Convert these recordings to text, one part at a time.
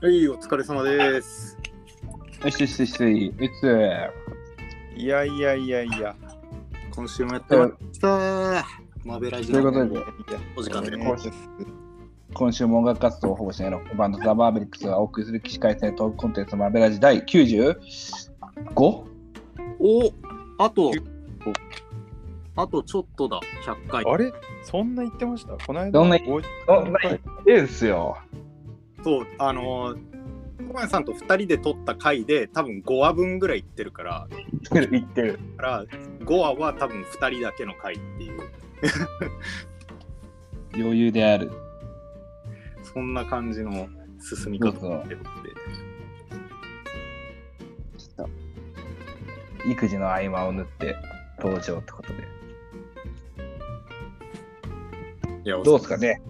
はい、お疲れ様です。よしよしよし、いつ？いやいやいやいや、今週もやってました。マベラジということで、お時間で、えー今週今週も音楽活動をほぼしないロックバンドザ・マーベリックスがお送りする起死回生トークコンテンツマベラジ第 95? おあと、あとちょっとだ、100回。あれ？そんな言ってました？この間どんな50そんな言ってんすよ。そう、あのー、小林さんと2人で撮った回で、多分5話分ぐらいいってるから、言ってる。から5話は多分2人だけの回っていう、余裕である。そんな感じの進み方って。ちょっと、育児の合間を縫って登場ってことで。いやどうですかね？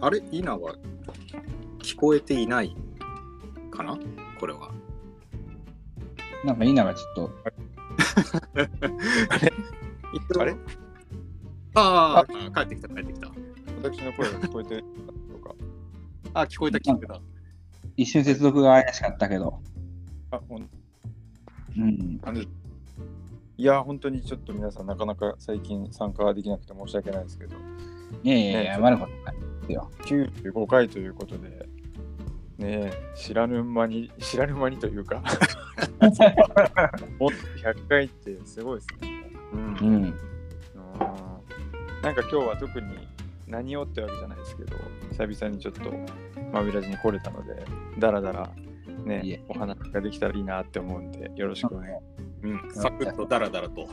あれ？稲は聞こえていないかな？これは。なんか稲がちょっと、あれ？ああ、帰ってきた、帰ってきた。私の声が聞こえてるとか。あ、聞こえた、聞こえた。一瞬接続が怪しかったけど。あ、ほんうん。あのいや、本当にちょっと皆さん、なかなか最近参加できなくて申し訳ないですけど、いやいやいや、ね謝ることないですよ。95回ということで、ねえ、知らぬ間に、知らぬ間にというか、もっと100回ってすごいですね。うんうん。うんなんか今日は特に何をってわけじゃないですけど、久々にちょっとマビラジに来れたので、だらだらいねえ、お話ができたらいいなって思うんで、よろしくお願いしうん、サクッとダラダラと。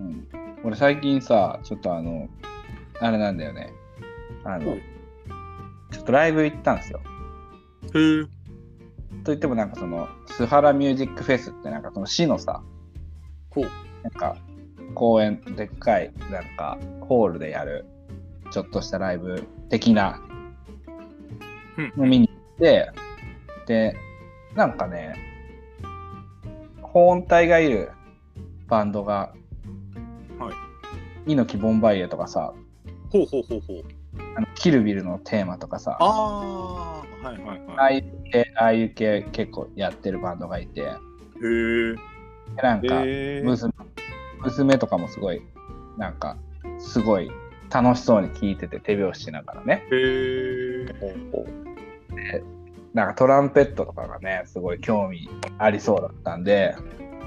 うん、俺最近さ、ちょっとあの、あれなんだよね。あのうん、ちょっとライブ行ったんですよ。へえ。といってもなんかその、スハラミュージックフェスってなんかその市のさ、ほう。なんか公園、でっかいなんかホールでやる、ちょっとしたライブ的なうんの見に行って、で、なんかね、保音隊がいるバンドが、はい。猪木ボンバイエとかさ、ほうほうほうほう。あのキルビルのテーマとかさ、ああ、はいはいああはい。いう系、ああいう系結構やってるバンドがいて、へえ。でなんか、えー、娘娘とかもすごい、なんか、すごい楽しそうに聴いてて手拍子しながらね、へえ。なんかトランペットとかがね、すごい興味ありそうだったんで、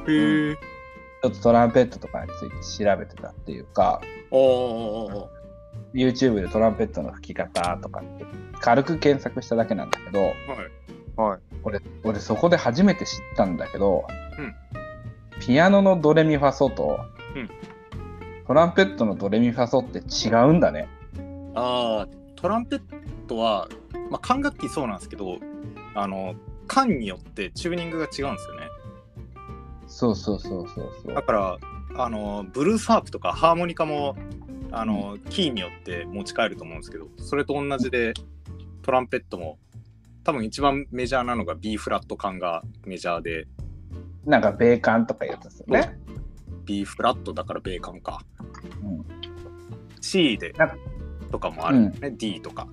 へえ。ちょっとトランペットとかについて調べてたっていうか、ああ。YouTube でトランペットの吹き方とかって軽く検索しただけなんだけど、はい。はい。俺、俺そこで初めて知ったんだけど、うんピアノのドレミファソと、うんトランペットのドレミファソって違うんだね。ああ、トランペットは、まあ、管楽器そうなんですけど、あの、管によってチューニングが違うんですよね。そうそうそうそうそうだ。から、あの、ブルースハープとかハーモニカも、あの、キーによって持ち帰ると思うんですけど、それと同じで、トランペットも、多分一番メジャーなのが B フラット管がメジャーで、なんか米感とかいうやつですよね。B フラットだから米管か。うん、C でとかもあるんですね、D とか。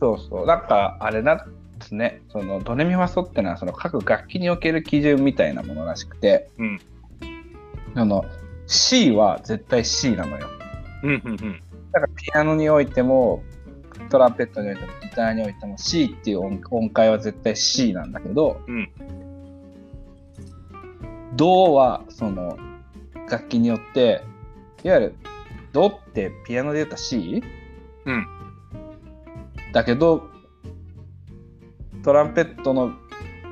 そうそう。なんかあれなんですね。そのドレミファソってのはその各楽器における基準みたいなものらしくて、うん。その C は絶対 C なのよ。うんうんうん。だからピアノにおいてもトランペットにおいてもギターにおいても C っていう音音階は絶対 C なんだけど、うんドはその楽器によっていわゆるドってピアノで言ったら C? うん。だけどトランペットの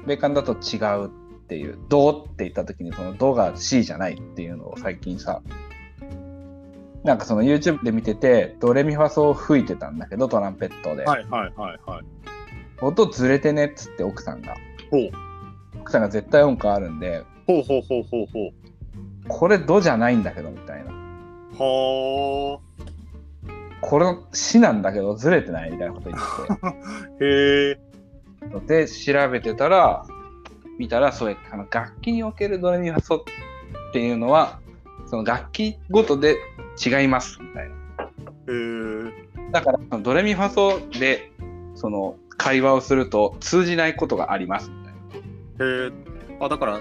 米感だと違うっていうドって言った時にそのドが C じゃないっていうのを最近さなんかその YouTube で見ててドレミファソを吹いてたんだけどトランペットで、はいはいはいはい。音ずれてねっつって奥さんが。奥さんが絶対音感あるんでほうほうほうほうほう。これドじゃないんだけどみたいなはこれ死なんだけどずれてないみたいなこと言っあ。へえ。てで調べてたら見たらそうやってあの楽器におけるドレミファソっていうのはその楽器ごとで違いますみたいなへえ。だからドレミファソでその会話をすると通じないことがありますみたいな。へえ。あ、だから、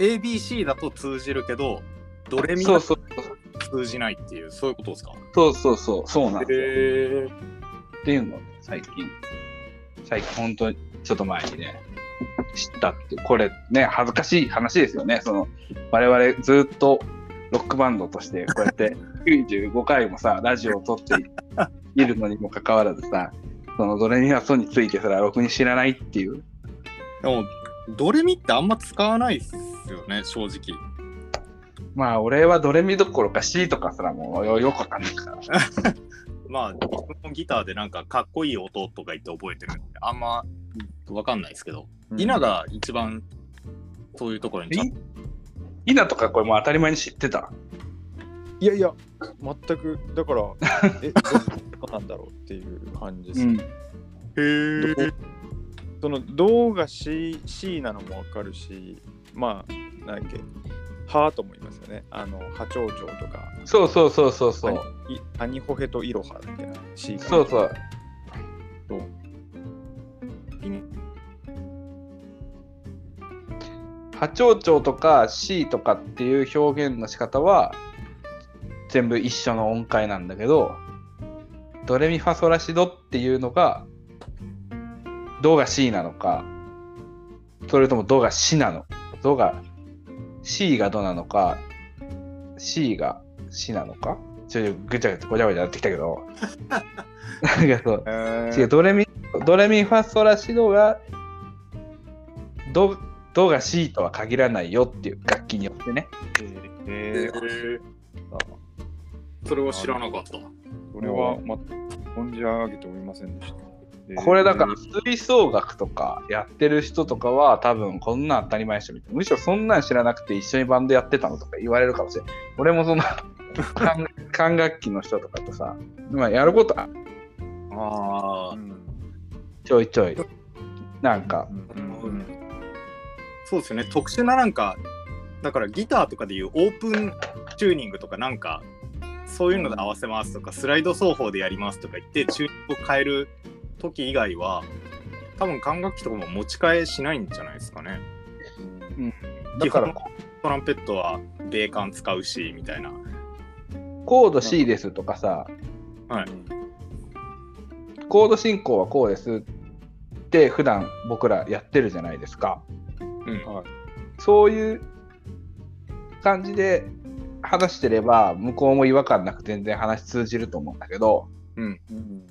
ABC だと通じるけど、ドレミがそうそう通じないっていう、そういうことですか？そうそうそうそうなんですよ。へえ。っていうのを最近、最近本当にちょっと前にね、知ったってこれね、恥ずかしい話ですよね。その、我々ずっとロックバンドとして、こうやって95回もさ、ラジオを撮っているのにもかかわらずさ、そのドレミファソについてすらろくに知らないっていう。でも、ドレミってあんま使わないっすよね、正直。まあ、俺はドレミどころか C とかすらもうよよくわかんないから。まあ、僕もギターでなんかかっこいい音とか言って覚えてるんで、あんまわかんないですけど、うん稲が一番そういうところにちゃんとイナとかこれもう当たり前に知ってた？いやいや、全く、だから、え、どうなんだろうっていう感じです。うん。へえ。その、銅が C, C なのもわかるし、まあ、なんだっけ、ハとも言いますよね。あの、波長長とか、そうそうそうそうそう。いアニホヘとイロハみたいな C が。そうそう。波長長とか C とかっていう表現の仕方は全部一緒の音階なんだけどドレミファソラシドっていうのがドが C なのかそれともドが C なのドが C がドなのか C が C なのかちょっとぐちゃぐちゃごちゃごちゃなってきたけど。なんかそう。え違う、ドレミ、ドレミファソラシドが、ド、ドが C とは限らないよっていう楽器によってね。えへえ。それは知らなかった。それは、ま、存じ上げておりませんでした。えーこれだから吹奏楽とかやってる人とかは多分こんなん当たり前でしょみたいな。むしろそんなん知らなくて一緒にバンドやってたのとか言われるかもしれない。俺もその管 管楽器の人とかとさ、まあやることあああ、うんちょいちょい。なんか、うんうんそうですよね。特殊ななんか、だからギターとかでいうオープンチューニングとかなんか、そういうので合わせますとか、スライド奏法でやりますとか言って、チューニングを変える時以外は、多分管楽器とかも持ち替えしないんじゃないですかね。だからトランペットは米管使うし、みたいな。コード C ですとかさ、はい。コード進行はこうですって普段僕らやってるじゃないですか。うん。はいそういう感じで話してれば向こうも違和感なく全然話通じると思うんだけどうん。うん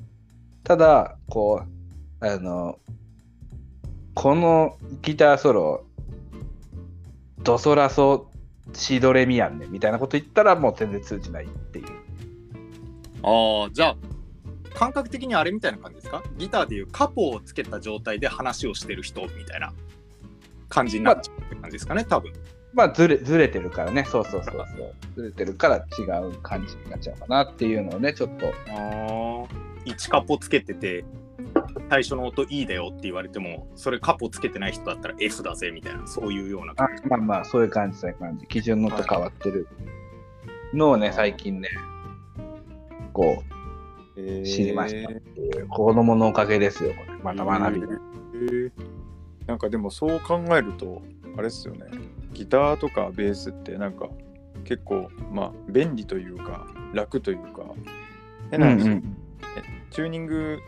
ただこうあのこのギターソロドソラソシドレミやんねみたいなこと言ったらもう全然通じないっていう。ああ、じゃあ、感覚的にあれみたいな感じですか？ギターでいうカポをつけた状態で話をしてる人みたいな感じになっちゃうって感じですかね、多分。まあずれずれてるからねそうそうそうそうずれてるから違う感じになっちゃうかなっていうのをねちょっとああ。1カポつけてて、最初の音 E だよって言われても、それカポつけてない人だったら F だぜみたいな、そういうようなあまあまあ、そういう感じ、そういう感じ。基準のと変わってるのをね、最近ね、こえー知りましたう、子供のおかげですよ、これ。また学び。なんかでもそう考えると、あれですよね。ギターとかベースってなんか結構まあ便利というか楽というか変な話、うんチューニング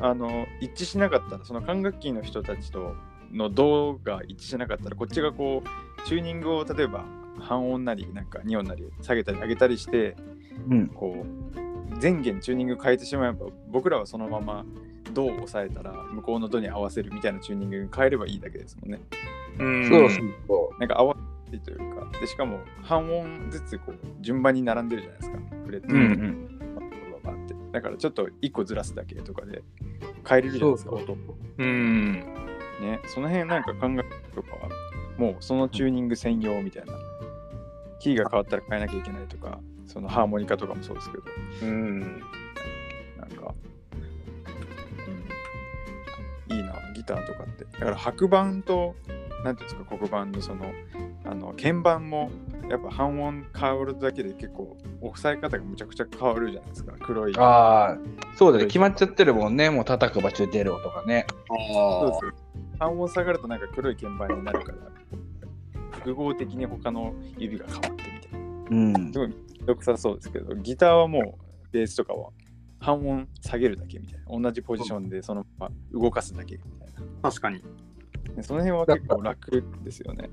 あの一致しなかったらその管楽器の人たちとの銅が一致しなかったらこっちがこうチューニングを例えば半音なりなんか2音なり下げたり上げたりしてうん。こう全弦チューニング変えてしまえば僕らはそのまま銅を押さえたら向こうのドに合わせるみたいなチューニングに変えればいいだけですもんね。うんそうそうそなんか合わせてというかでしかも半音ずつこう順番に並んでるじゃないですかフレットう。うんうん。バーってだからちょっと1個ずらすだけとかで変えれるじゃないですかそう音うん。ねその辺なんか考えとかはもうそのチューニング専用みたいなキーが変わったら変えなきゃいけないとかそのハーモニカとかもそうですけどうん。なんか、ターとかってだから白板となんていうんですか黒板のそのあの鍵盤もやっぱ半音変わるだけで結構押さえ方がむちゃくちゃ変わるじゃないですか黒いああ、そうだね。決まっちゃってるもんね。もう叩く場所で出る音がね。そうです半音下がるとなんか黒い鍵盤になるから複合的に他の指が変わってみたいなうんす。ごいよくさそうですけどギターはもうベースとかは半音下げるだけみたいな。同じポジションでそのまま動かすだけみたいな。確かに。でその辺は結構楽ですよね。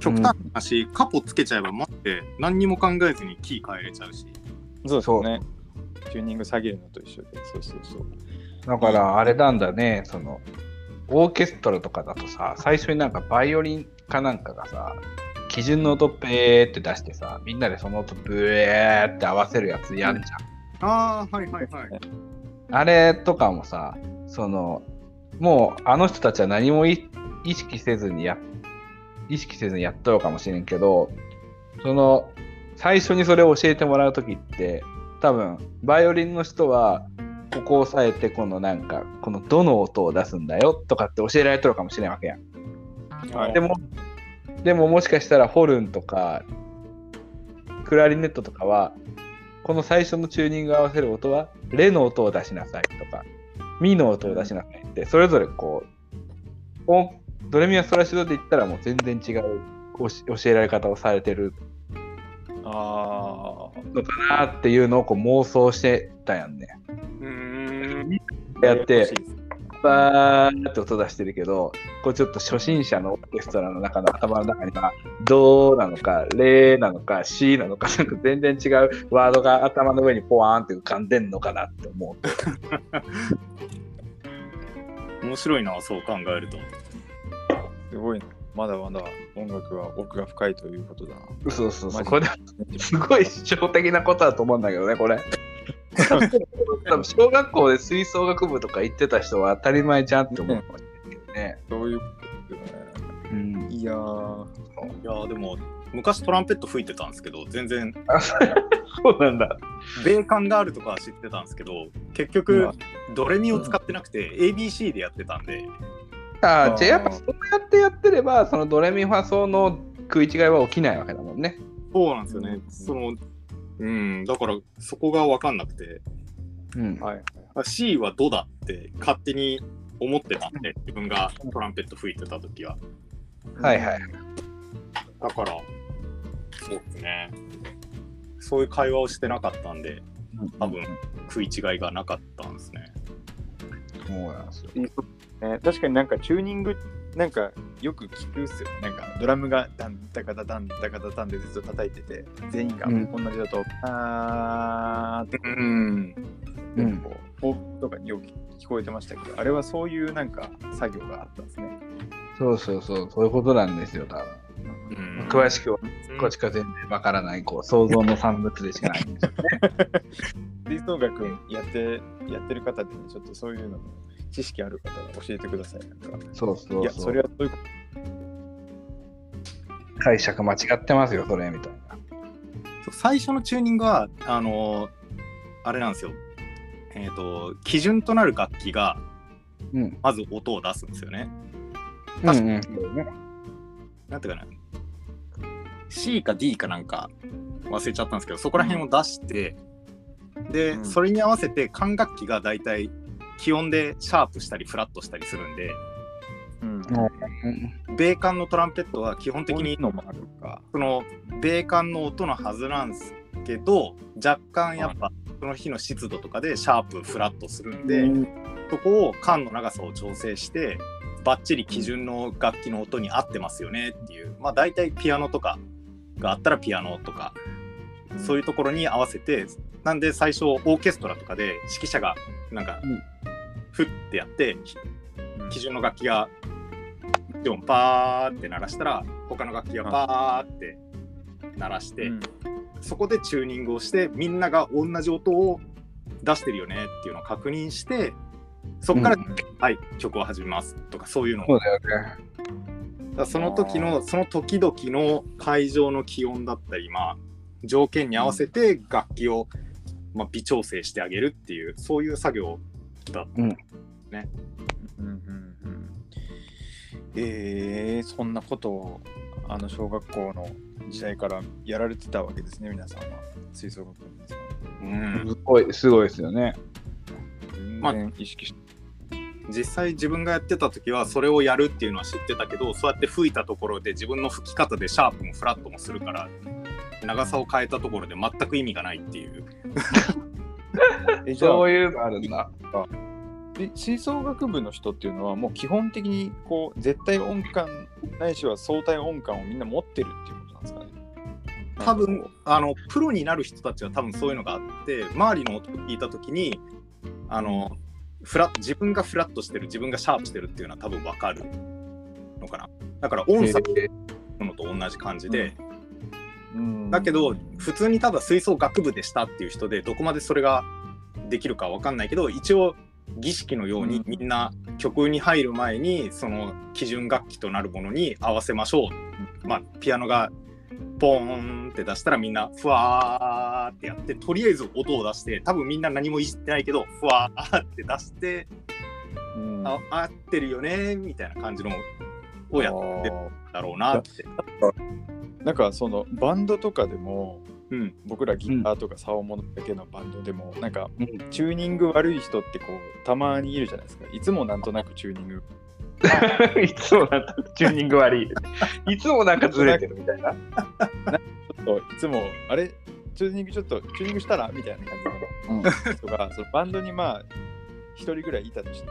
極端な話、カポつけちゃえば待って何にも考えずにキー変えれちゃうし。そうですよね。チューニング下げるのと一緒で。そうそうそう。だからあれなんだね、その、オーケストラとかだとさ、最初になんかバイオリンかなんかがさ、基準の音ペーって出してさ、みんなでその音ブエーって合わせるやつやんじゃん。ああ、はいはいはい。あれとかもさ、その、もうあの人たちは何もい意識せずにや、意識せずにやっとるかもしれんけど、その、最初にそれを教えてもらうときって、多分、バイオリンの人は、ここを押さえて、このなんか、このどの音を出すんだよとかって教えられとるかもしれんわけやん。はいでも、でももしかしたらホルンとか、クラリネットとかは、この最初のチューニングを合わせる音は、レの音を出しなさいとか、ミの音を出しなさいって、それぞれこう、音ドレミア・ソラシドで言ったらもう全然違う教教えられ方をされてるあのかなっていうのをこう妄想してたやんね。うーん。あやってバーって音出してるけど、こうちょっと初心者のオーケストラの中の頭の中には、ドなのか、レなのか、シなのか、なんか全然違うワードが頭の上にポワーンって浮かんでんのかなって思う。面白いな、そう考えると。すごいなまだまだ音楽は奥が深いということだなそうそうそう。これすごい主張的なことだと思うんだけどね、これ。多 分小学校で吹奏楽部とか行ってた人は当たり前じゃんって思う。かもしれないけどね。そういうことですよね。うん、いやー。いやーでも、昔トランペット吹いてたんですけど、全然、あそうなんだ。米感があるとかは知ってたんですけど、結局、ドレミを使ってなくて、ABC でやってたんで、ああー。じゃあやっぱそうやってやってれば、そのドレミファソの食い違いは起きないわけだもんね。そうなんですよね。うん。その、うん、だからそこが分かんなくて、うん。はいはいあ C はドだって勝手に思ってたんで、自分がトランペット吹いてた時は。はいはい。だから、そうですね。そういう会話をしてなかったんで、多分食い違いがなかったんですね。そうなんですよ。ね、確かになんかチューニングなんかよく聞くっすよなんかドラムがダンダカダダンダカダダンでずっと叩いてて全員がうん同じだと、あーってうん。うんこうフォークとかによく聞こえてましたけどあれはそういうなんか作業があったんですね、そうそうそう、そういうことなんですよ、多分。うん詳しくは、こっちか全然わからない、こう、想像の産物でしかないんですよね。吹奏楽やってやってる方で、ね、ちょっとそういうのの知識ある方は教えてくださいなんかそうそうそう。いやそれはそういうこ解釈間違ってますよ、それ、みたいな。そう最初のチューニングは、あのーあれなんですよ。えっ、と、基準となる楽器が、うん。まず音を出すんですよね。うんうん。そうねなんていうかな。C か D かなんか忘れちゃったんですけど、そこら辺を出して、で、うんそれに合わせて管楽器がだいたい気温でシャープしたりフラットしたりするんで、と、うんうん米管のトランペットは基本的に的のもあるかその米管の音のはずなんですけど若干やっぱその日の湿度とかでシャープフラットするんで、そこを管の長さを調整してバッチリ基準の楽器の音に合ってますよねっていう。まあ大体ピアノとかがあったらピアノとかそういうところに合わせてなんで最初オーケストラとかで指揮者がなんかうん。フッてやって基準の楽器がでもパーって鳴らしたら他の楽器がパーって鳴らして、うん。そこでチューニングをしてみんなが同じ音を出してるよねっていうのを確認してそこから、うん。はい曲を始めますとかそういうのを。その時のその時々の会場の気温だったり、まあ、条件に合わせて楽器を、まあ、微調整してあげるっていうそういう作業だうんうんうんえー、そんなことをあの小学校の時代からやられてたわけですね、皆さんは。吹奏楽部の皆さんはうんすごい、すごいですよね。まあ意識して。実際自分がやってた時はそれをやるっていうのは知ってたけどそうやって吹いたところで自分の吹き方でシャープもフラットもするから長さを変えたところで全く意味がないっていう。えじゃあそういうのあるんだ。で吹奏楽部の人っていうのはもう基本的にこう絶対音感ないしは相対音感をみんな持ってるっていうことなんですかね。多分あのプロになる人たちは多分そういうのがあって周りの音を聞いた時にあのフラ自分がフラットしてる自分がシャープしてるっていうのは多分分かるのかな。だから音差へのと同じ感じで、うんだけど普通にただ吹奏楽部でしたっていう人でどこまでそれができるかわかんないけど一応儀式のようにうんみんな曲に入る前にその基準楽器となるものに合わせましょう。まあピアノがポーンって出したらみんなふわーってやってとりあえず音を出して多分みんな何もいじってないけどふわーって出してうんあ合ってるよねみたいな感じのをやってるんだろうなって。なんかそのバンドとかでもうん。僕らギターとか竿物だけのバンドでも、なんかうん。チューニング悪い人ってこうたまにいるじゃないですか。いつもなんとなくチューニング。いつもなんかチューニング悪い。いつもなんかずれてるみたいな。ちょっといつもあれ？チューニングちょっとチューニングしたら？みたいな感じの人が、そのバンドにまあ一人ぐらいいたとして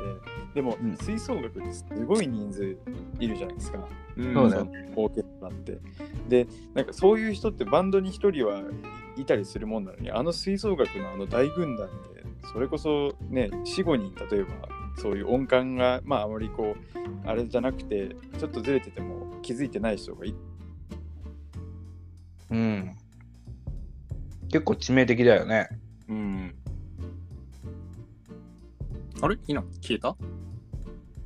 でも、うん吹奏楽ってすごい人数いるじゃないですか。うんそうだよそのオーケストラって。で、なんかそういう人ってバンドに1人はいたりするもんなのに、あの吹奏楽のあの大軍団で、それこそね、4、5人、例えばそういう音感が、まああまりこう、あれじゃなくて、ちょっとずれてても気づいてない人がいうん。結構致命的だよね。うん。あれ？今消えた？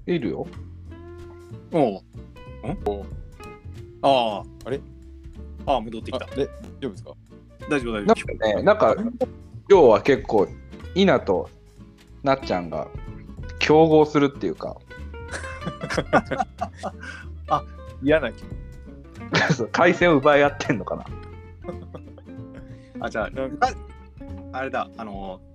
いるよ。おう。ん？ああ。あれ？ああ、戻ってきた。あで、大丈夫ですか？大丈夫、大丈なんかね、なんか今日は結構、イナとなっちゃんが競合するっていうか、嫌な気回線を奪い合ってんのかな。夫。あ、じゃあ、なんああれだ、あのな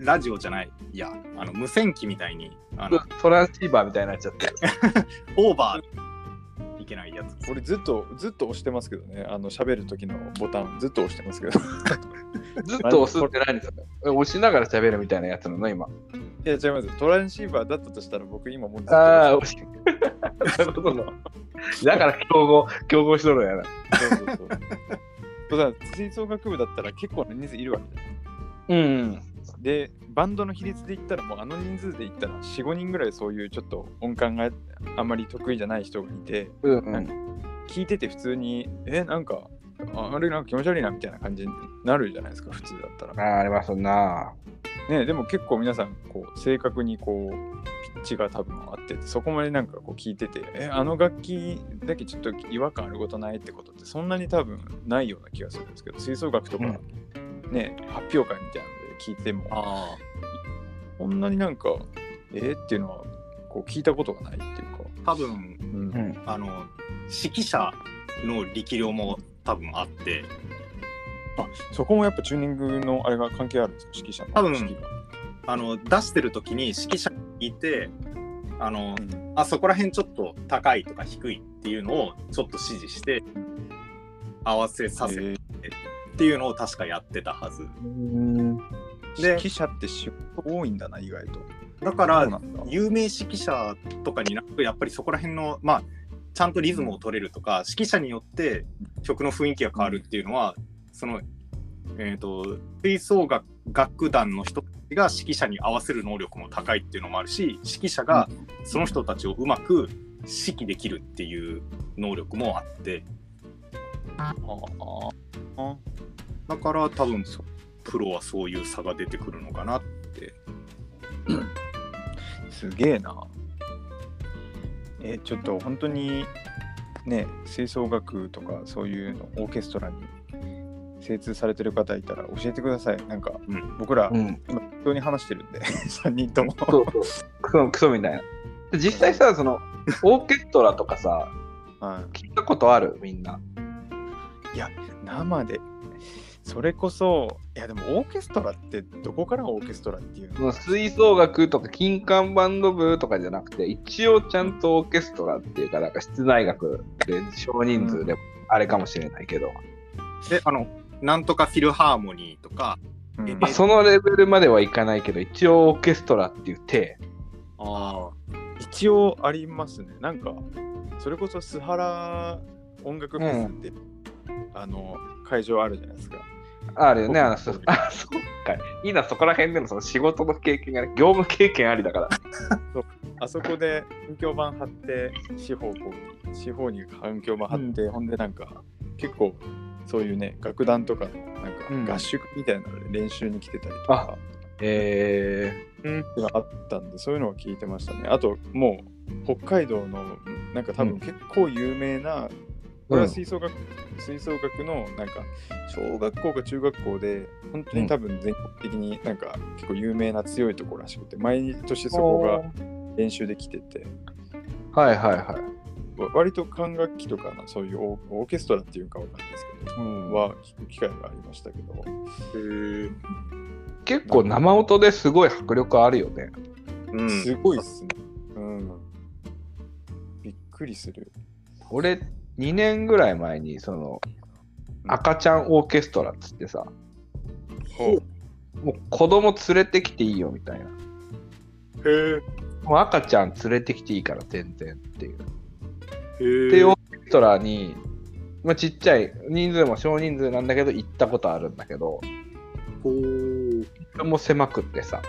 ラジオじゃない、いや、あの無線機みたいに、あのトランシーバーみたいになっちゃってる。オーバーいけないやつ。俺ずっと、ずっと押してますけどね、あの、喋る時のボタンずっと押してますけど。ずっと押すって何ですか押しながら喋るみたいなやつなの？今。いや、違います。トランシーバーだったとしたら僕今もうずっとああ、押し押し。なるほどなだから競合、競合しとるんやな。そうそうそう。そうだ吹奏楽部だったら結構な人数いるわけじゃないうん。で、バンドの比率で言ったらもうあの人数で言ったら4、5人ぐらいそういうちょっと音感があんまり得意じゃない人がいて、うんうん。聞いてて普通に、え、なんか、ああれなんか気持ち悪いなみたいな感じになるじゃないですか、普通だったら。ああ、ありますな。ね、でも結構皆さん、こう、正確にこう、ピッチが多分あってて、そこまでなんかこう聞いてて、え、あの楽器だけちょっと違和感あることないってことってそんなに多分ないような気がするんですけど、吹奏楽とか、ね、発表会みたいな聞いても、あこんなになんか、えーっていうのは、こう聞いたことがないっていうか、あ、多分、うん。うん。あの、指揮者の力量も多分あって、あそこもやっぱチューニングのあれが関係あるんですか、指揮者の多分指揮が。あの、出してる時に指揮者にいて、あの、うん。あそこら辺ちょっと高いとか低いっていうのをちょっと指示して合わせさせるえーっていうのを確かやってたはず。指揮者って仕事多いんだな、意外と。だから有名指揮者とかになるとやっぱりそこら辺のまあちゃんとリズムを取れるとか、指揮者によって曲の雰囲気が変わるっていうのはそのえっ、と吹奏楽楽団の人たちが指揮者に合わせる能力も高いっていうのもあるし指揮者がその人たちをうまく指揮できるっていう能力もあって。ああだから多分そプロはそういう差が出てくるのかなって。すげえな。え、ちょっと本当にね、吹奏楽とかそういうのオーケストラに精通されてる方いたら教えてください。なんか、うん僕ら、うん。今、適当に話してるんで、3人とも。そうそう。クソ、クソみたいな。で実際さ、その、オーケストラとかさ、は聞いたことある？みんな。い、生でそれこそいやでもオーケストラってどこからがオーケストラっていうの？吹奏楽とか金管バンド部とかじゃなくて、一応ちゃんとオーケストラっていうか、なんか室内楽で少人数であれかもしれないけど、で、あの、なんとかフィルハーモニーとか、うん。そのレベルまではいかないけど、一応オーケストラっていう体。あ一応ありますね。なんかそれこそ須原音楽フェスって、あの会場あるじゃないですかあるよね、僕あの、そ あ、そっか。いいな、そこら辺でのその仕事の経験がね、業務経験ありだから。あそこで環境板貼って四方こう四方に環境板貼って、ほんでなんか結構そういうね楽団とかなんか合宿みたいなので練習に来てたりとか、えっていうのがあったんでそういうのは聞いてましたね。あともう北海道のなんか多うん。分結構有名な、これは吹奏楽、吹奏楽のなんか小学校か中学校で本当に多分全国的になんか結構有名な強いところらしくて毎年そこが練習で来ててー、はいはいはい。わ割と管楽器とかのそういうオーケストラっていうかわかんないですけど、うんは聞く機会がありましたけどあ。へえ。結構生音ですごい迫力あるよね。うん。すごいっすね、うん、びっくりする俺、2年ぐらい前に、その、赤ちゃんオーケストラっつってさ、もう子供連れてきていいよみたいな。へえ。もう赤ちゃん連れてきていいから全然っていう。で、オーケストラに、まあ、ちっちゃい、人数も少人数なんだけど、行ったことあるんだけど、ほう。それも狭くってさ、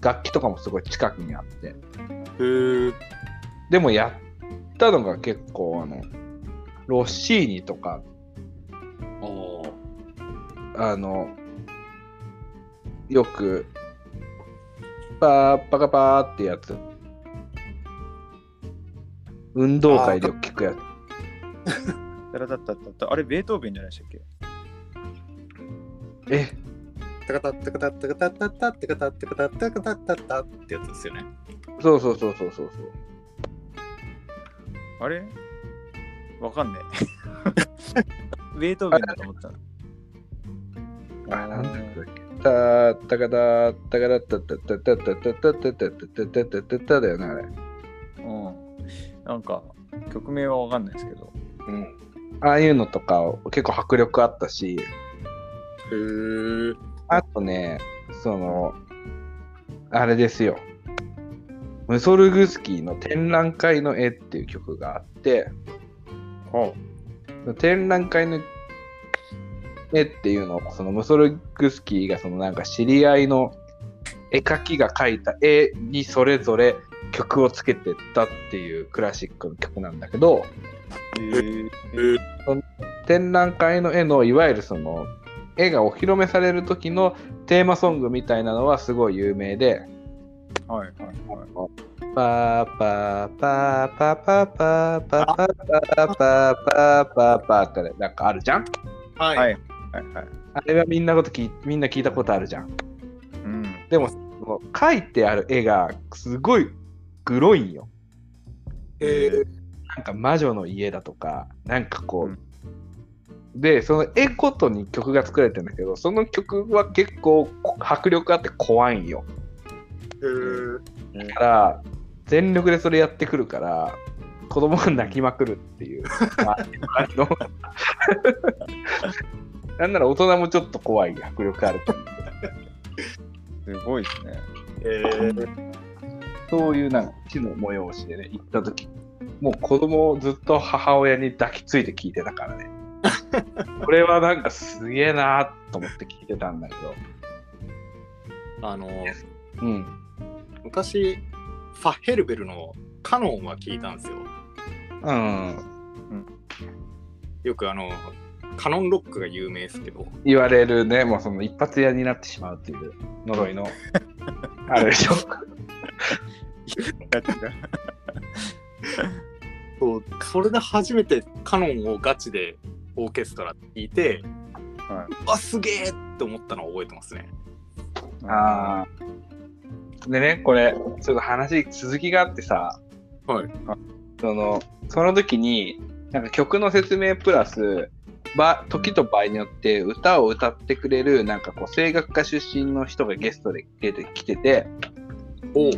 楽器とかもすごい近くにあって。でもやったのが結構、あの、ロッシーニとか、あの、よく、パーパカパーってやつ。運動会でよく聞くやつ。タラタッタッタッタあれベートーベンじゃないでしたっけ？え、タカタッタカタッタカタッタッタッタカタッタカタッタカタッタッタってやつですよね。そうそうそうそうそうそう。あれ？わかんねえ。ベートーベンだと思ったあ、なんだっけ。たーたかたーたかたたたたたたたたたたたたたただよね、あれ。うん。なんか曲名はわかんないですけど。うん。ああいうのとか結構迫力あったし、へえ。あとね、その、あれですよ。ムソルグスキーの展覧会の絵っていう曲があって、は展覧会の絵っていうのは、そのムソルグスキーがそのなんか知り合いの絵描きが描いた絵にそれぞれ曲をつけてったっていうクラシックの曲なんだけど、展覧会の絵のいわゆるその絵がお披露目される時のテーマソングみたいなのはすごい有名で、はいはいはい。パーパーパーパーパーパーパーパーパーパーパーパーパーってなんかあるじゃんはい。はい。はい。はい。あれはみんなこと聞い。みんな聞い。たことあるじゃん。うん。でも、その書い。てある絵がすごい。グロい。んよ。へえ。なんか魔女の家だとか、なんかこう。で、その絵ごとに曲が作られてるんだけど、その曲は結構迫力あって怖い。んよ。へえ。だから、全力でそれやってくるから、子供が泣きまくるっていう。まああのなんなら大人もちょっと怖い迫力ある。すごいですね。へえ。そういうなんか地の催しでね、行った時もう子供をずっと母親に抱きついて聞いてたからね。これはなんかすげえなーと思って聞いてたんだけど。あの、うん。昔、ファッヘルベルのカノンは聞いたんですよ。うん。よくあの、カノンロックが有名ですけど、言われるね、もうその一発屋になってしまうっていう呪いの。あれでしょ。そうそれで初めてカノンをガチでオーケストラって聞いて、はうわ、すげえって思ったのを覚えてますね。ああ。でね、これ、ちょっと話、続きがあってさ、はい。その、その時に、なんか曲の説明プラス、ば時と場合によって歌を歌ってくれる、なんかこう、声楽家出身の人がゲストで出てきてて、おう。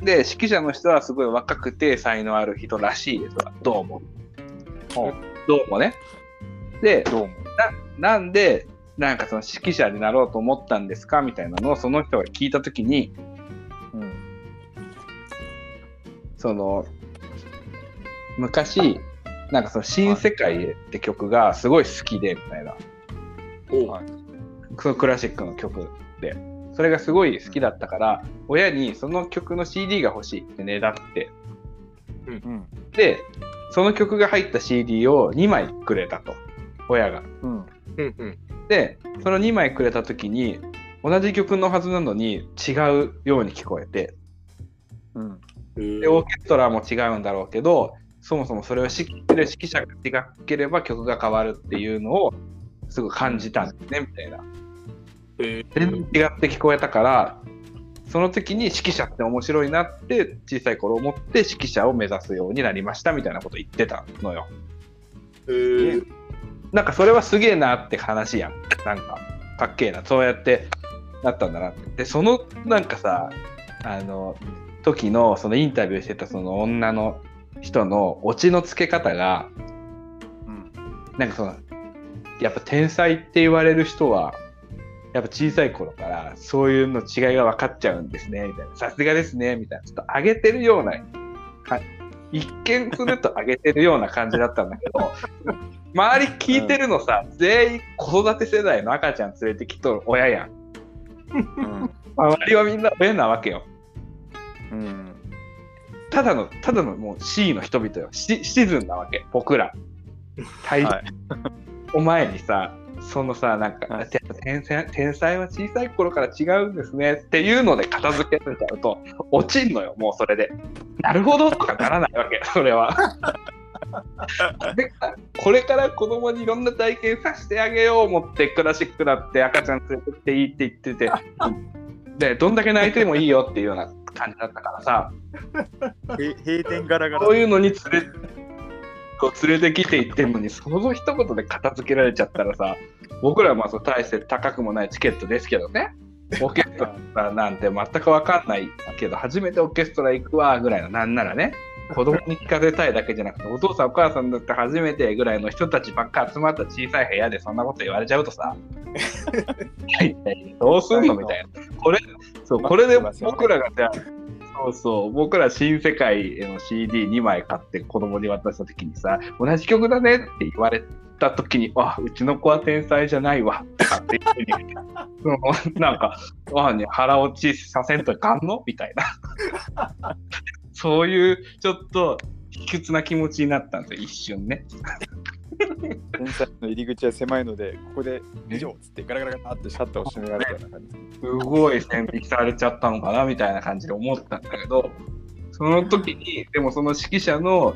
で、指揮者の人はすごい若くて才能ある人らしいですわ。どうも。どうもね。で、どうも。ななんで、なんかその指揮者になろうと思ったんですか？みたいなのをその人が聞いたときに、その、昔、なんかその新世界へって曲がすごい好きで、みたいな。はいそのクラシックの曲で。それがすごい好きだったから、親にその曲の CD が欲しいってねだって。うん。で、その曲が入った CD を2枚くれたと。親が。うん。うんうん。で、その2枚くれた時に、同じ曲のはずなのに違うように聞こえて、うん。で、オーケストラも違うんだろうけど、そもそもそれを知ってる指揮者が違ければ曲が変わるっていうのをすぐ感じたんですね、みたいな。え全然違って聞こえたから、その時に指揮者って面白いなって小さい頃思って指揮者を目指すようになりましたみたいなこと言ってたのよ。えー、なんかそれはすげえなって話やん。なんかかっけえな。そうやってなったんだなって。で、そのなんかさ、あの、時のそのインタビューしてたその女の人のオチのつけ方が、うん。なんかその、やっぱ天才って言われる人は、やっぱ小さい頃からそういうの違いが分かっちゃうんですね、みたいな。さすがですね、みたいな。ちょっと上げてるような、か一見すると上げてるような感じだったんだけど、周り聞いてるのさ、全員子育て世代の赤ちゃん連れてきとる親やん。うん。周りはみんな親なわけよ。うん。ただの、ただのもう C の人々よ。シシチズンなわけ、僕ら。対はい。お前にさ、そのさ、なんか、はいて天才天才は小さい頃から違うんですねっていうので片付けられちゃうと、落ちんのよ、もうそれで。なるほどとかならないわけ、それは。これからこれから子供にいろんな体験させてあげよう思ってクラシックだって赤ちゃん連れてっていいって言ってて、で、どんだけ泣いてもいいよっていうような感じだったからさ、へ閉店ガラガラ。そういうのに連れこう連れてきていってんのに、その一言で片付けられちゃったらさ、僕らはまあそう大して高くもないチケットですけどね、オーケストラなんて全く分かんないけど、初めてオーケストラ行くわぐらいの、なんならね、子供に聞かせたいだけじゃなくて、お父さんお母さんだって初めてぐらいの人たちばっか集まった小さい部屋でそんなこと言われちゃうとさ、はいどうすんのみたいな。これ、そう、これで僕らがじゃあそうそう、僕ら新世界への CD2 枚買って子供に渡した時にさ、同じ曲だねって言われた時に、あ、うちの子は天才じゃないわ、とかっていうふうに、そのなんか、あ、ね、腹落ちさせんといかんの？みたいな。そういう、ちょっと、卑屈な気持ちになったんですよ、一瞬ね。天才の入り口は狭いので、ここで以上っつってガラガラガラってシャッターを閉められたような感じ。すごい線引きされちゃったのかなみたいな感じで思ったんだけど、その時に、でもその指揮者の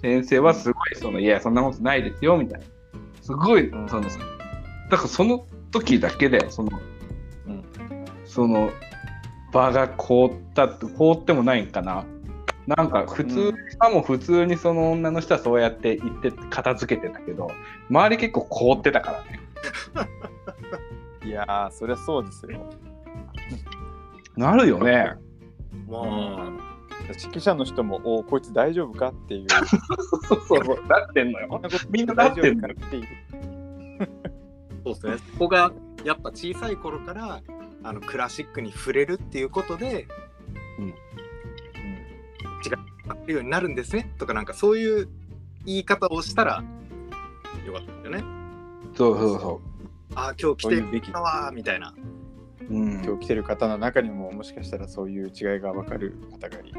先生はすごい、その、いや、そんなことないですよ、みたいな。すごい、うんその、だからその時だけで、その、うんその、場が凍ったって、凍ってもないんかな。なんか普通、うんしかも普通にその女の人はそうやって言って片付けてたけど、周り結構凍ってたからね。いやー、そりゃそうですよ。なるよね。まあ、指揮者の人も、おこいつ大丈夫かっていう。そうそうそう、なってんのよ。みんなな大丈ってんのよ夫かっていう。そうですね。そこがやっぱ小さい頃からあのクラシックに触れるっていうことで、うん違うるようになるんですね？とかなんかそういう言い方をしたらよかったんだよね。そうそうそああ今日来てそういうべきたわーみたいな。う。うん今日来てる方の中にももしかしたらそういう違いが分かる方がい,、ね、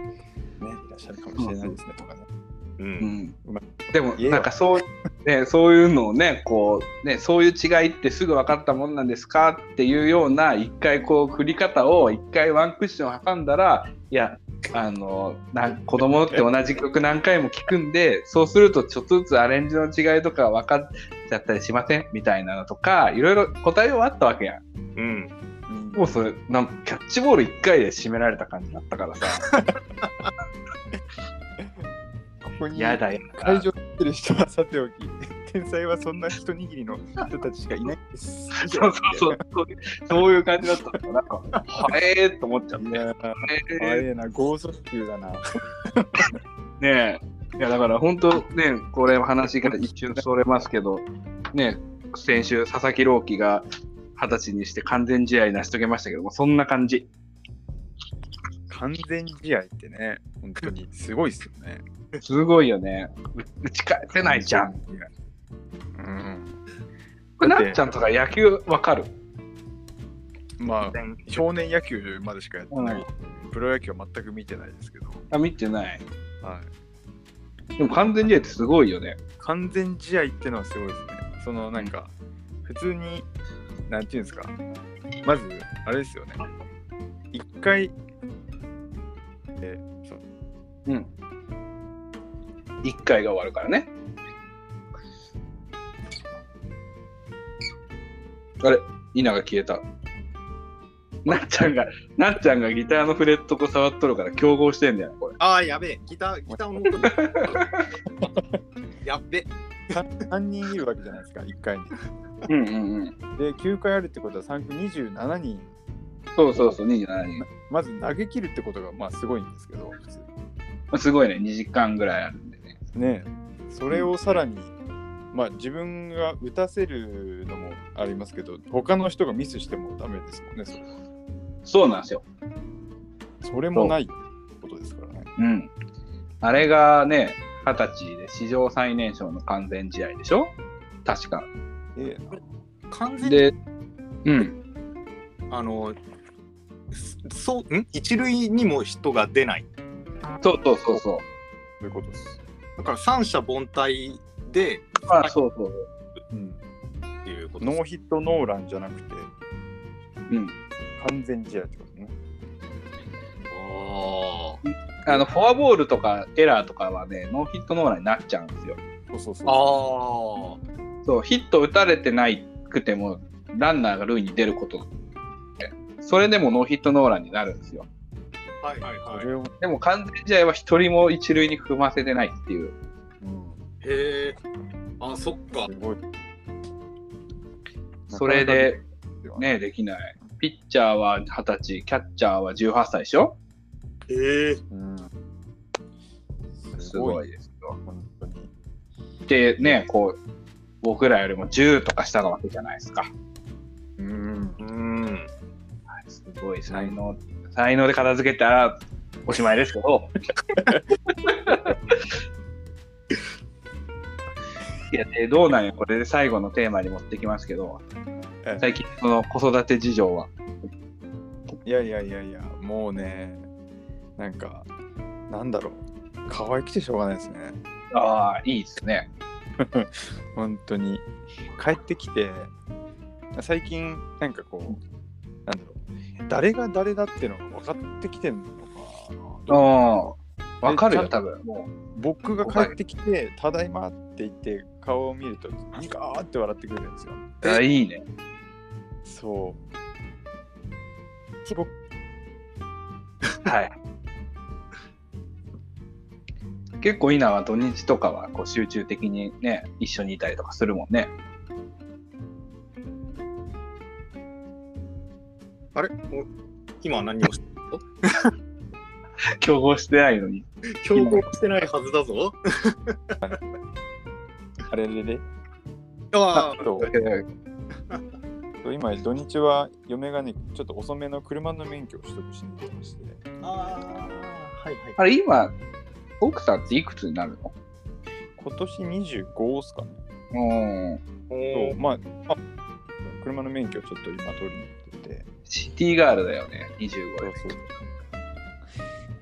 いらっしゃるかもしれないですねとかね。でもなんかそう,、ね、そういうのをねこうねそういう違いってすぐ分かったもんなんですか？っていうような一回こう振り方を一回ワンクッション挟んだらいやあのな子供って同じ曲何回も聴くんでそうするとちょっとずつアレンジの違いとか分かっちゃったりしませんみたいなのとかいろいろ答えはあったわけやん。うん。うんもうそれなんキャッチボール1回で締められた感じだったからさここにやだや会場に来てる人はさておき、天才はそんな一握りの人たちしかいないんです。そうそうそう。そういう感じだった。のなんかはえーと思っちゃって。いやー、あえれな、剛速球だな。ーねえ。いやだから本当ねこれ話が一瞬それますけどね先週佐々木朗希が二十歳にして完全試合成し遂げましたけどもそんな感じ。完全試合ってね、本当にすごいっすよね。すごいよね。う打ち返せないじゃんうん。これなっちゃんとか野球わかる？まあ、少年野球までしかやってない。プロ野球は全く見てないですけど、あ見てない。はい、でも完全試合ってすごいよね。完全試合ってのはすごいですね。そのなんか、普通に、なんていうんですか、まず、あれですよね。一回、えそう。うん。1回が終わるからねあれ稲が消えた。なっちゃんが なっちゃんがギターのフレットこ触っとるから競合してんだよこれ。ああ、やべえ。ギター、ギターの音がやっべ。3人いるわけじゃないですか、1回に。うんうんうん。で、9回あるってことは3区27人、そうそうそう27人まず投げ切るってことがまあすごいんですけど、普通。まあすごいね。2時間ぐらいあるんでね。ねそれをさらに、まあ自分が打たせるのもありますけど、他の人がミスしてもダメですもんね、それは。そうなんですよ。それもないことですからね。うん。あれがね二十歳で史上最年少の完全試合でしょ？確か。で完全に、でうん。あの、そそう、ん？一塁にも人が出ない。そうそうそうそう。そういうことです。だから三者凡退で、まあそうそうう。ん、っていうことノーヒットノーランじゃなくて、うん。完全試合ってことね。ああのフォアボールとかエラーとかはねノーヒットノーランになっちゃうんですよ。そうそうそうあ。そうヒット打たれてないくてもランナーが塁に出ることそれでもノーヒットノーランになるんですよ。はいはいはい。でも完全試合は一人も一塁に踏ませてないっていう。うん、へえ。あ、そっか。すごい。それでねできないピッチャーは二十歳キャッチャーは18歳でしょ？へえ。うん、すすごいですよ本当に。でねこう僕らよりも10とか下なわけじゃないですかうん。うん。すごい才能、才能で片付けたらおしまいですけど。いや、でどうなんや、これで最後のテーマに持ってきますけどええ、最近その子育て事情は。いやいやいやいや、もうね、なんか、なんだろう、可愛くてしょうがないですね。ああ、いいですね。本当に。帰ってきて、最近、なんかこう、なんだろう、誰が誰だっていうのが分かってきてんのかあな。あ、わかるよ、多分。も僕が帰ってきて、ただいまって言って、顔を見ると、ニカーって笑ってくれるんですよ。うあいいね。そう。すごくはい。結構、稲は土日とかはこう集中的にね、一緒にいたりとかするもんね。あれ？お今何をし 競合してないのに。競合してないはずだぞ。あれでね、ああ、今、土日は嫁がね、ちょっと遅めの車の免許を取得しに行ってまして、ああ、はいはい。あれ、今、奥さんっていくつになるの？今年25っすかね。うん。おそうーまあ、あ車の免許をちょっと今取りに行ってて、シティガールだよね、25そうそ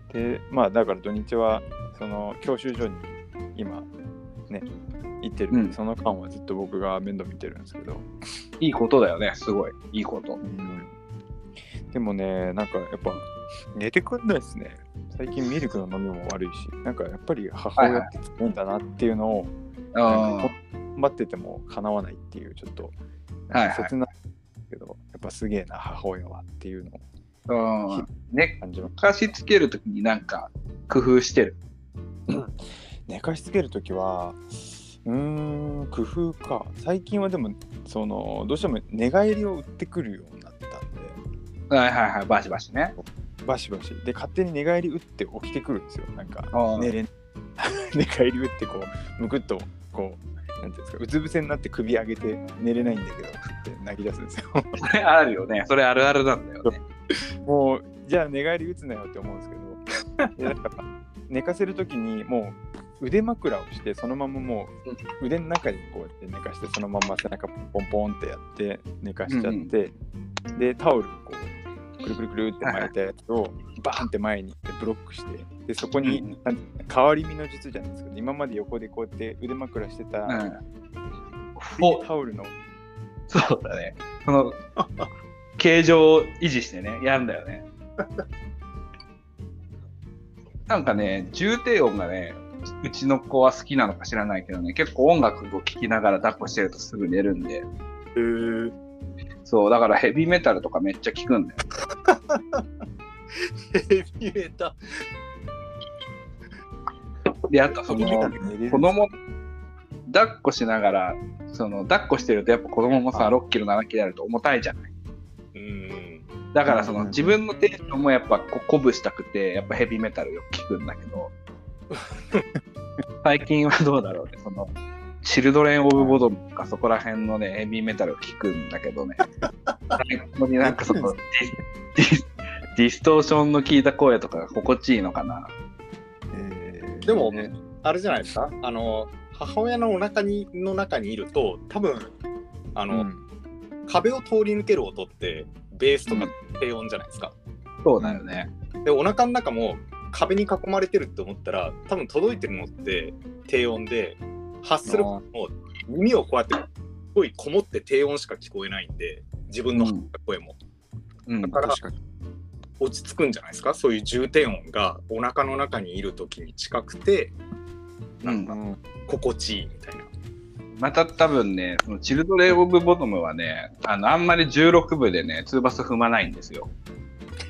う。で、まあ、だから土日は、その教習所に今、ね、行ってるうんその間はずっと僕が面倒見てるんですけど、いいことだよね、すごい。いいこと。でもね、なんかやっぱ寝てくんないですね。最近ミルクの飲みも悪いし、なんかやっぱり母親って強いんだなっていうのを、なんかあ頑張ってても叶わないっていう、ちょっと、はいはいなんか切ないけど、やっぱすげえな母親はっていうのをうん。寝感じますかしつけるときになんか工夫してる。寝かしつけるときはうーん工夫か。最近はでもそのどうしても寝返りを打ってくるようになったんで。はいはいはい、バシバシね。バシバシ。で勝手に寝返り打って起きてくるんですよ。なんかあ寝れん。寝返り打ってこうむくっとこうなんていうんですかうつ伏せになって首上げて寝れないんだけどって泣き出すんですよ。それあるよね。それあるあるなんだよね。もうじゃあ寝返り打つなよって思うんですけど。でなんか寝かせるときにもう腕枕をしてそのままもう腕の中にこうやって寝かしてそのまま背中ポンポンってやって寝かしちゃって、でタオルをこうくるくるくるって巻いたやつをバーンって前に行ってブロックしてでそこに、変わり身の術じゃないですけど今まで横でこうやって腕枕してた、うタオルの。そうだね。その、形状を維持してね、やるんだよね。なんかね、重低音がね、うちの子は好きなのか知らないけどね、結構音楽を聴きながら抱っこしてるとすぐ寝るんで、へーそう、だからヘビーメタルとかめっちゃ聴くんだよ。ヘビメタ。で、あとその、子供、抱っこしながら、その、抱っこしてるとやっぱ子供もさ、はい6キロ、7キロあると重たいじゃない。うん。だからそのうん自分のテンションもやっぱこ鼓舞したくて、やっぱヘビーメタルよく聞くんだけど、最近はどうだろうね、その、チルドレン・オブ・ボドムとかそこら辺のね、ヘビーメタルを聞くんだけどね、最高になんかそのディストーションの効いた声とかが心地いいのかな。えーでもねあれじゃないですか？あの母親のお腹にの中にいると多分あの、うん壁を通り抜ける音ってベースとか低音じゃないですか？そうだよね。でお腹の中も壁に囲まれてるって思ったら多分届いてるのって低音で発する声も耳をこうやってすごいこもって低音しか聞こえないんで自分の声も、うんだ。から確かに落ち着くんじゃないですか？そういう重低音がお腹の中にいる時に近くてうんうん心地いいみたいな。また多分ね、そのチルドレン・オブ・ボトムはね、あのあんまり16部でね、ツーバス踏まないんですよ。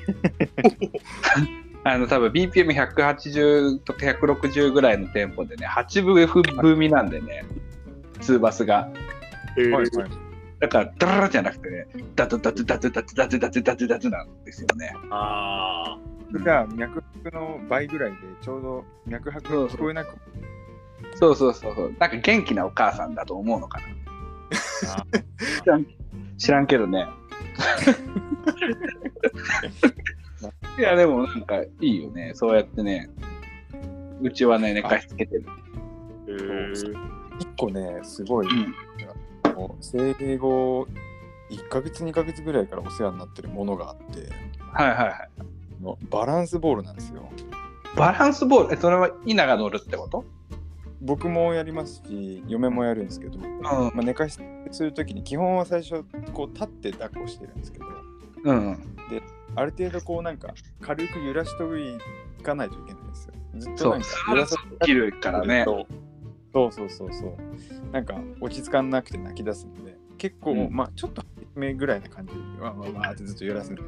あの多分 BPM180 とか160ぐらいのテンポでね、8部踏みなんでね、ツーバスが。はいはいだから、ダララじゃなくてね、ダツダツダツダツダツダツダツダツなんですよね。あじゃあ脈拍の倍ぐらいでちょうど脈拍が聞こえなくそうそうそうそう。なんか元気なお母さんだと思うのかな。知らん知らんけどね。いや、でもなんかいいよね。そうやってね。うちはね、寝かしつけてる。ーへー一個ねすごい、うん。もう生後1ヶ月2ヶ月ぐらいからお世話になってるものがあってはいはいはい。のバランスボールなんですよバランスボール、え、それは稲が乗るってこと？僕もやりますし嫁もやるんですけど、うん。まあ、寝かしするときに基本は最初こう立って抱っこしてるんですけどうん。ある程度こうなんか軽く揺らしといかないといけないんですよ。ずっとなんか揺らさ切るからね。そうそうそうそう。なんか落ち着かなくて泣き出すんで結構、うん。まあちょっと目ぐらいな感じでわーわーわーってずっと揺らすんで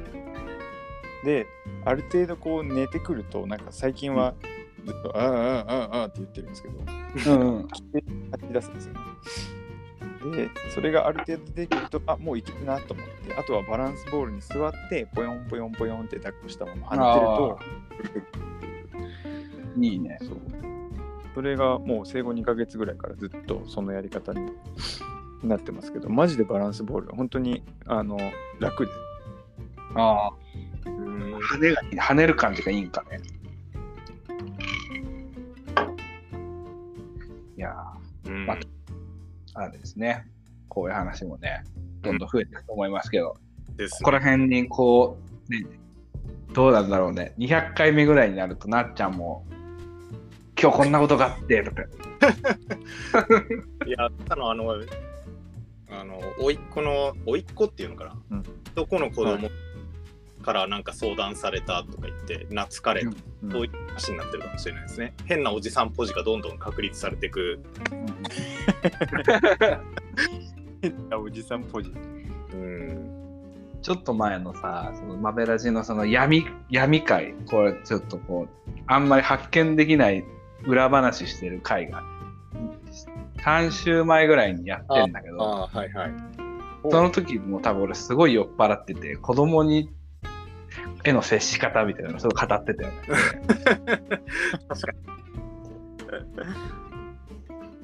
である程度こう寝てくるとなんか最近はずっとあーあーあーあーって言ってるんですけどうんうん。吐き出すんですよねでそれがある程度できるとあもういけるなと思ってあとはバランスボールに座ってポヨンポヨンポヨンって抱っこしたまま跳ねてると いいね。そう。それがもう生後2ヶ月ぐらいからずっとそのやり方に なってますけど、マジでバランスボールは本当にあの楽で。ああ。うん跳ねが跳ねる感じがいいんかね。ですね。こういう話もね、どんどん増えていくと思いますけど、ですここら辺にこう、ね、どうなんだろうね。200回目ぐらいになると、なっちゃんも、今日こんなことがあって、とか。いや、あの、あの、あの、甥っ子の、甥っ子っていうのかな、うんどこの子供はからなんか相談されたとか言って、懐かれた、うんそういう話になってるかもしれないですね。変なおじさんポジがどんどん確立されていく。変なおじさんポジ。うん。ちょっと前のさ、そのマベラジのその闇、闇会、これちょっとこう、あんまり発見できない裏話してる会が、3週前ぐらいにやってんだけど、ああ、はいはい。その時も多分俺すごい酔っ払ってて、子供に、への接し方みたいなのすごい語ってたよね。確かに。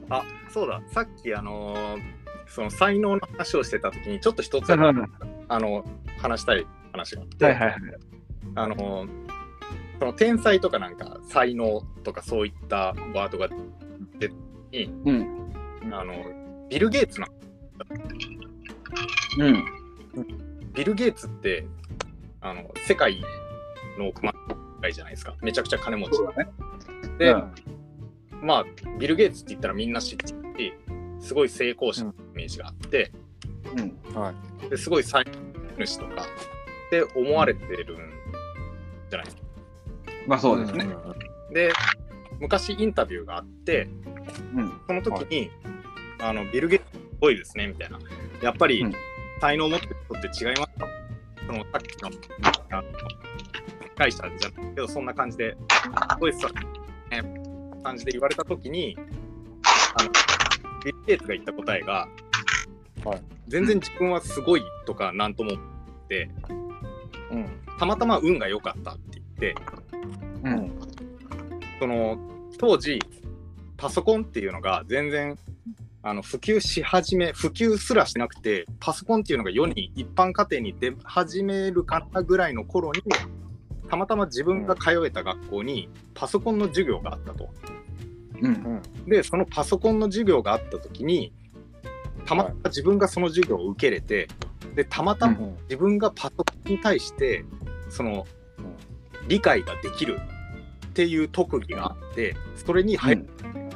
あ、そうだ。さっき、あのーその才能の話をしてた時に、ちょっと一つ、はいあの、話したい話があって、はいはい。あのーその天才とかなんか才能とかそういったワードが出てに、うん。あのビル・ゲイツなうん。ビル・ゲイツってあの世界の億万長じゃないですかめちゃくちゃ金持ちね。で、うんまあビル・ゲイツって言ったらみんな知ってるしすごい成功者のイメージがあって、うん。はい。ですごい才能主とかって思われてるんじゃないですか。まあそうですね。で昔インタビューがあってうん。その時に、あのビル・ゲイツすごいですねみたいなやっぱり、うん才能を持ってる人って違いますか？そのさっきのあの会社じゃないけどそんな感じですごいさ、ね、感じで言われた時にあのビル・ゲイツが言った答えが、はい全然自分はすごいとかなんとも思ってうん。たまたま運が良かったって言ってうん。その当時パソコンっていうのが全然あの普及し始め普及すらしなくてパソコンっていうのが世に一般家庭に出始めるかなぐらいの頃にたまたま自分が通えた学校にパソコンの授業があったと。うん。でそのパソコンの授業があった時にたまたま自分がその授業を受けれてでたまたまうん。自分がパソコンに対してその理解ができるっていう特技があってそれに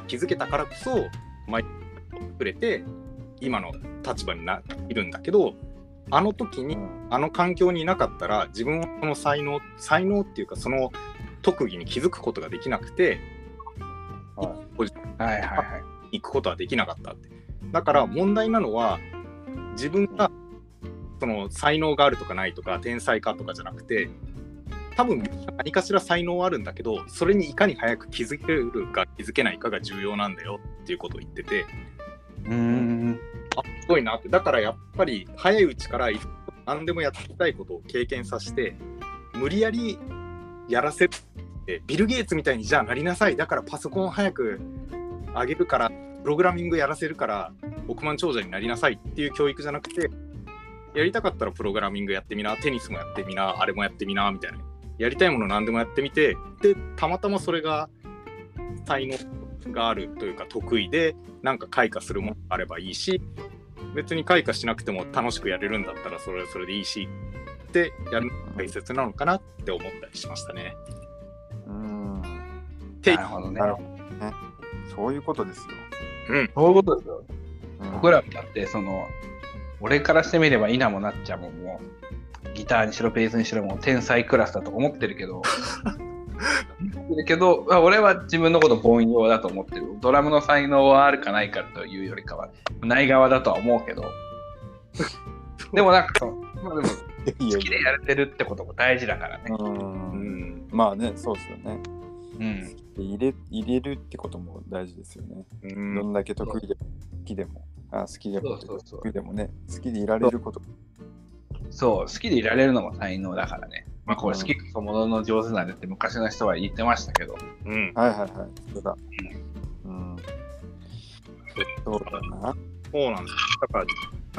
気づけたからこそ毎日くれて今の立場にないるんだけどあの時にあの環境にいなかったら自分はその才能才能っていうかその特技に気づくことができなくてははいはいはい。行くことはできなかったって。だから問題なのは自分がその才能があるとかないとか天才かとかじゃなくて多分何かしら才能はあるんだけどそれにいかに早く気づけるか気づけないかが重要なんだよっていうことを言っててうん。あすごいなって。だからやっぱり早いうちから何でもやってみたいことを経験させて無理やりやらせってビル・ゲイツみたいにじゃあなりなさい。だからパソコン早く上げるからプログラミングやらせるから億万長者になりなさい。っていう教育じゃなくてやりたかったらプログラミングやってみなテニスもやってみなあれもやってみなみたいなやりたいもの何でもやってみてでたまたまそれが才能があるというか得意でなんか開花するものがあればいいし別に開花しなくても楽しくやれるんだったらそれはそれでいいしってやるのが大切なのかなって思ったりしましたね。うん。なるほどねな。るほどね。そういうことですよ。そういうことですよ。うん僕らだって、その、俺からしてみれば、稲もなっちゃんももう、ギターにしろ、ベースにしろ、もう天才クラスだと思ってるけど、るけど、まあ俺は自分のこと凡庸だと思ってる。ドラムの才能はあるかないかというよりかは、ない側だとは思うけど、でもなんかまあ、でも好きでやれてるってことも大事だからね。や。う。うんんまあね、そうですよね。うん。で入れ入れるってことも大事ですよね。うどんんだけ得意でも好きでも、あ好きでも得意でもね、好きでいられること。そう、好きでいられるのも才能だからね。まあこれ好きこそものの上手なんでって昔の人は言ってましたけど。うんはいはいはい。そうだ。うん。そうだな。そうなんですだから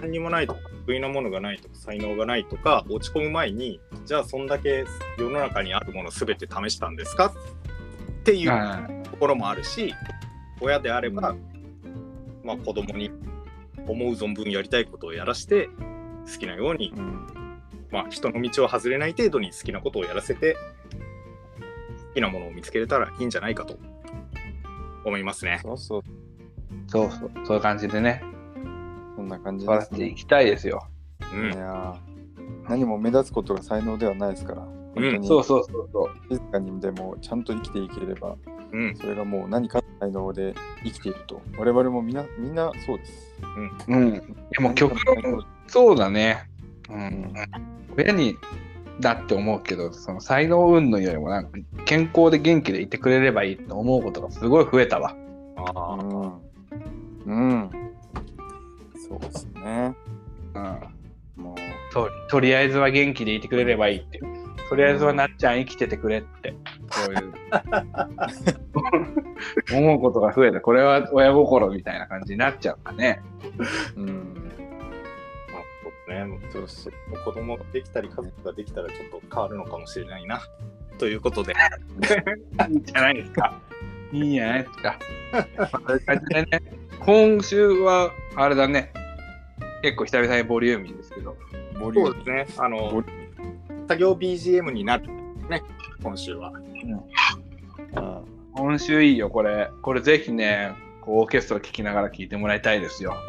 何にもないとか得意なものがないとか才能がないとか落ち込む前にじゃあそんだけ世の中にあるもの全て試したんですかっていうはいところもあるし親であれば、まあ、子供に思う存分やりたいことをやらして好きなように、うん。まあ、人の道を外れない程度に好きなことをやらせて好きなものを見つけれたらいいんじゃないかと思いますね。そうそう。そうそう、そういう感じでね、そんな感じ笑ですね。っていきたいですよ。うんいやー何も目立つことが才能ではないですから。本当にそうそうそうそう。静かにでもちゃんと生きていければ、うんそれがもう何かの才能で生きていると。我々もみんなみんなそうです。うん。でも極論、そうだね。うん。親にだって思うけど、その才能云々よりもなんか健康で元気でいてくれればいいと思うことがすごい増えたわ。ああ、うん。うん。そうですね。うん。もととりあえずは元気でいてくれればいいって。とりあえずはなっちゃん生きててくれって。そういう。思うことが増えた。これは親心みたいな感じになっちゃうかね。う、うん。ね。そうそう。子供ができたり家族ができたらちょっと変わるのかもしれないな。ということで、いいんじゃないですか。いいんじゃないですか。ね、今週は、あれだね、結構久々にボリューミーですけど、ボリュームそうですね。あボの、作業 BGM になるね、今週は。あ今週いいよ、これ。これぜひね、こうオーケストラ聴きながら聴いてもらいたいですよ。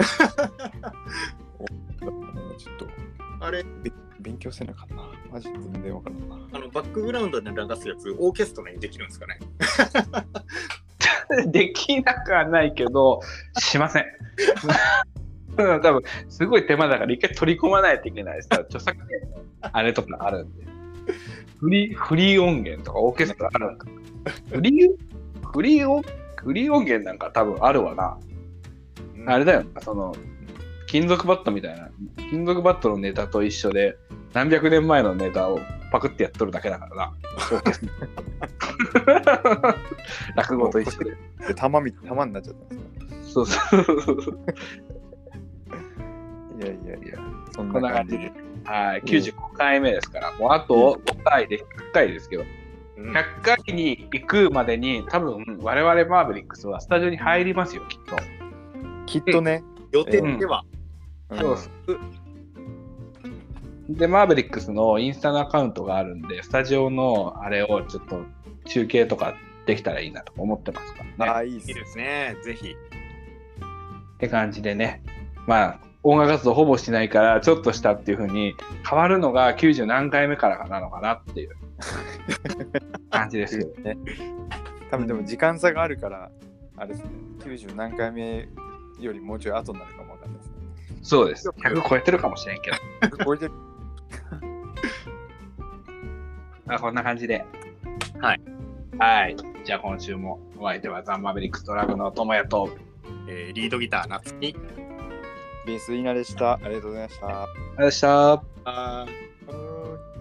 ちょっとあれ、べ勉強せなかったな。マジで全然わからんな。あの、バックグラウンドで流すやつ、オーケストラにできるんですかね？できなくはないけど、しません。うん多分すごい手間だから一回取り込まないといけないさ、著作権あれとかあるんで。フリーフリー音源とかオーケストラあるんだ。フリーフリー音フリー音源なんか多分あるわな。あれだよ、その、金属バットみたいな、金属バットのネタと一緒で、何百年前のネタをパクってやっとるだけだからな。落語と一緒で。で、玉み、玉になっちゃったんですそうそうそう。かいやいやいや、そんこんな感じでじで。。はい、95回目ですから、もうあと5回で100回ですけど、うん100回に行くまでに、多分我々マーベリックスはスタジオに入りますよ、きっと。きっとね、予定では、うんそうで、マーベリックスのインスタのアカウントがあるんで、スタジオのあれをちょっと中継とかできたらいいなと思ってますからね。ああ、いいですね。ぜひ。って感じでね、まあ、音楽活動ほぼしないから、ちょっとしたっていう風に変わるのが90何回目からなのかなっていう 感じですよ。ね。多分でも時間差があるから、あれですね、90何回目よりもうちょい後になるかも。そうです。100超えてるかもしれんけど。これでまあ、こんな感じで。はい。はい。じゃあ今週もお相手はザンマーベリックスドラグの友也と、えーリードギター、夏希。ベースイナでした。ありがとうございました。ありがとうございました。あー